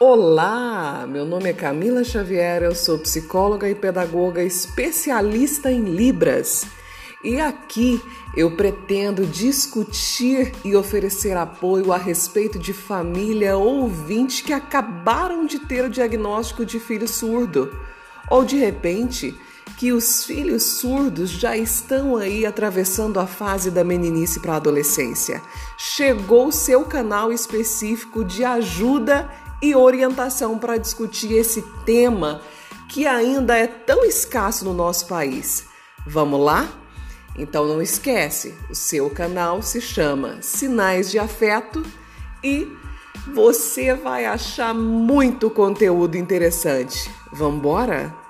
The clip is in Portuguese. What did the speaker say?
Olá, meu nome é Camila Xavier, eu sou psicóloga e pedagoga especialista em Libras. E aqui eu pretendo discutir e oferecer apoio a respeito de família ouvinte que acabaram de ter o diagnóstico de filho surdo, ou de repente que os filhos surdos já estão aí atravessando a fase da meninice para a adolescência. Chegou seu canal específico de ajuda e orientação para discutir esse tema que ainda é tão escasso no nosso país. Vamos lá? Então não esquece, o seu canal se chama Sinais de Afeto e você vai achar muito conteúdo interessante. Vamos embora?